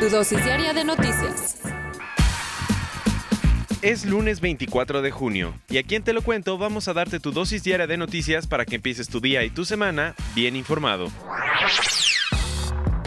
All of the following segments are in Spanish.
Tu dosis diaria de noticias. Es lunes 24 de junio y aquí en Te lo cuento vamos a darte tu dosis diaria de noticias para que empieces tu día y tu semana bien informado.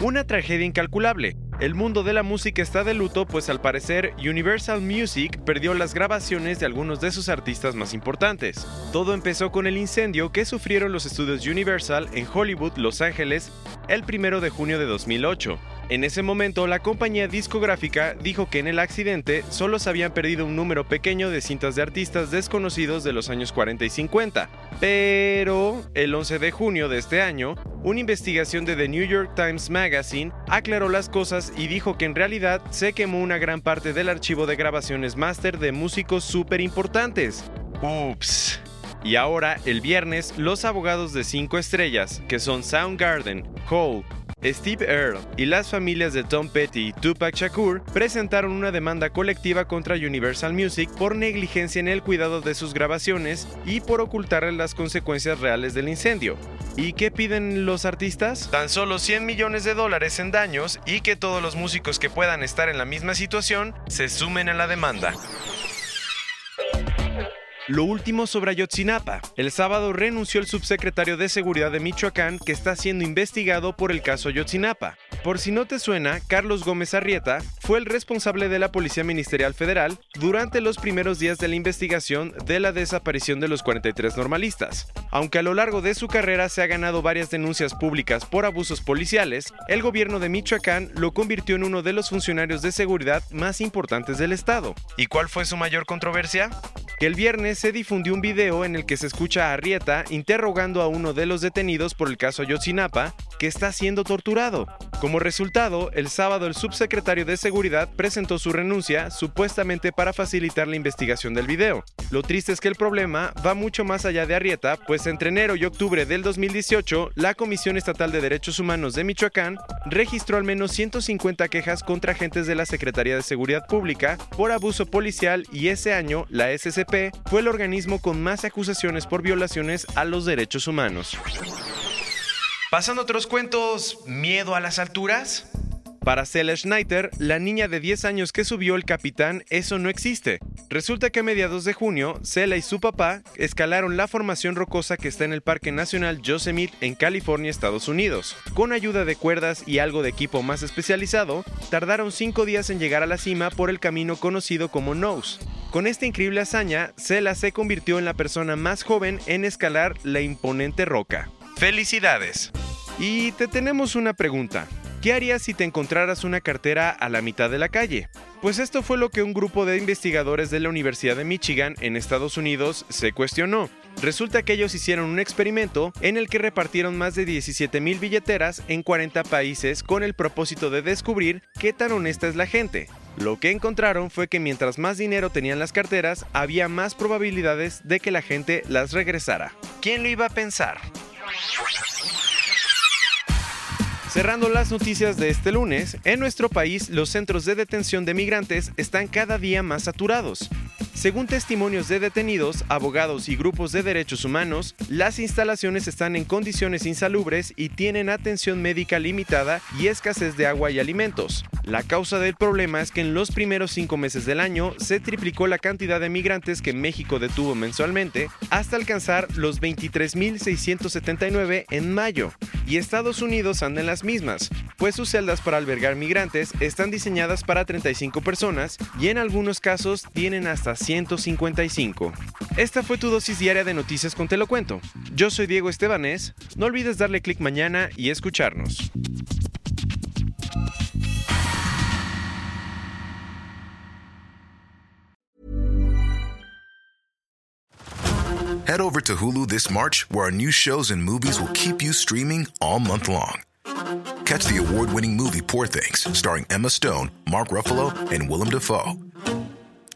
Una tragedia incalculable. El mundo de la música está de luto, pues al parecer Universal Music perdió las grabaciones de algunos de sus artistas más importantes. Todo empezó con el incendio que sufrieron los estudios Universal en Hollywood, Los Ángeles, el 1 de junio de 2008. En ese momento, la compañía discográfica dijo que en el accidente solo se habían perdido un número pequeño de cintas de artistas desconocidos de los años 40 y 50. Pero, el 11 de junio de este año, una investigación de The New York Times Magazine aclaró las cosas y dijo que en realidad se quemó una gran parte del archivo de grabaciones máster de músicos súper importantes. Ups. Y ahora, el viernes, los abogados de 5 estrellas, que son Soundgarden, Hole, Steve Earle y las familias de Tom Petty y Tupac Shakur presentaron una demanda colectiva contra Universal Music por negligencia en el cuidado de sus grabaciones y por ocultarle las consecuencias reales del incendio. ¿Y qué piden los artistas? Tan solo 100 millones de dólares en daños y que todos los músicos que puedan estar en la misma situación se sumen a la demanda. Lo último sobre Ayotzinapa. El sábado renunció el subsecretario de Seguridad de Michoacán que está siendo investigado por el caso Ayotzinapa. Por si no te suena, Carlos Gómez Arrieta fue el responsable de la Policía Ministerial Federal durante los primeros días de la investigación de la desaparición de los 43 normalistas. Aunque a lo largo de su carrera se ha ganado varias denuncias públicas por abusos policiales, el gobierno de Michoacán lo convirtió en uno de los funcionarios de seguridad más importantes del estado. ¿Y cuál fue su mayor controversia? Que el viernes se difundió un video en el que se escucha a Arrieta interrogando a uno de los detenidos por el caso Ayotzinapa, que está siendo torturado. Como resultado, el sábado el subsecretario de Seguridad presentó su renuncia supuestamente para facilitar la investigación del video. Lo triste es que el problema va mucho más allá de Arrieta, pues entre enero y octubre del 2018, la Comisión Estatal de Derechos Humanos de Michoacán registró al menos 150 quejas contra agentes de la Secretaría de Seguridad Pública por abuso policial y ese año la SCP fue el organismo con más acusaciones por violaciones a los derechos humanos. Pasando a otros cuentos, ¿miedo a las alturas? Para Cela Schneider, la niña de 10 años que subió el capitán, eso no existe. Resulta que a mediados de junio, Cela y su papá escalaron la formación rocosa que está en el Parque Nacional Yosemite en California, Estados Unidos. Con ayuda de cuerdas y algo de equipo más especializado, tardaron 5 días en llegar a la cima por el camino conocido como Nose. Con esta increíble hazaña, Cela se convirtió en la persona más joven en escalar la imponente roca. ¡Felicidades! Y te tenemos una pregunta. ¿Qué harías si te encontraras una cartera a la mitad de la calle? Pues esto fue lo que un grupo de investigadores de la Universidad de Michigan en Estados Unidos se cuestionó. Resulta que ellos hicieron un experimento en el que repartieron más de 17 mil billeteras en 40 países con el propósito de descubrir qué tan honesta es la gente. Lo que encontraron fue que mientras más dinero tenían las carteras, había más probabilidades de que la gente las regresara. ¿Quién lo iba a pensar? Cerrando las noticias de este lunes, en nuestro país los centros de detención de migrantes están cada día más saturados. Según testimonios de detenidos, abogados y grupos de derechos humanos, las instalaciones están en condiciones insalubres y tienen atención médica limitada y escasez de agua y alimentos. La causa del problema es que en los primeros cinco meses del año se triplicó la cantidad de migrantes que México detuvo mensualmente hasta alcanzar los 23.679 en mayo. Y Estados Unidos anda en las mismas, pues sus celdas para albergar migrantes están diseñadas para 35 personas y en algunos casos tienen hasta 155. Esta fue tu dosis diaria de noticias con Te lo cuento. Yo soy Diego Estebanés, no olvides darle clic mañana y escucharnos. Head over to Hulu this March, where our new shows and movies will keep you streaming all month long. Catch the award winning movie Poor Things, starring Emma Stone, Mark Ruffalo, and Willem Dafoe.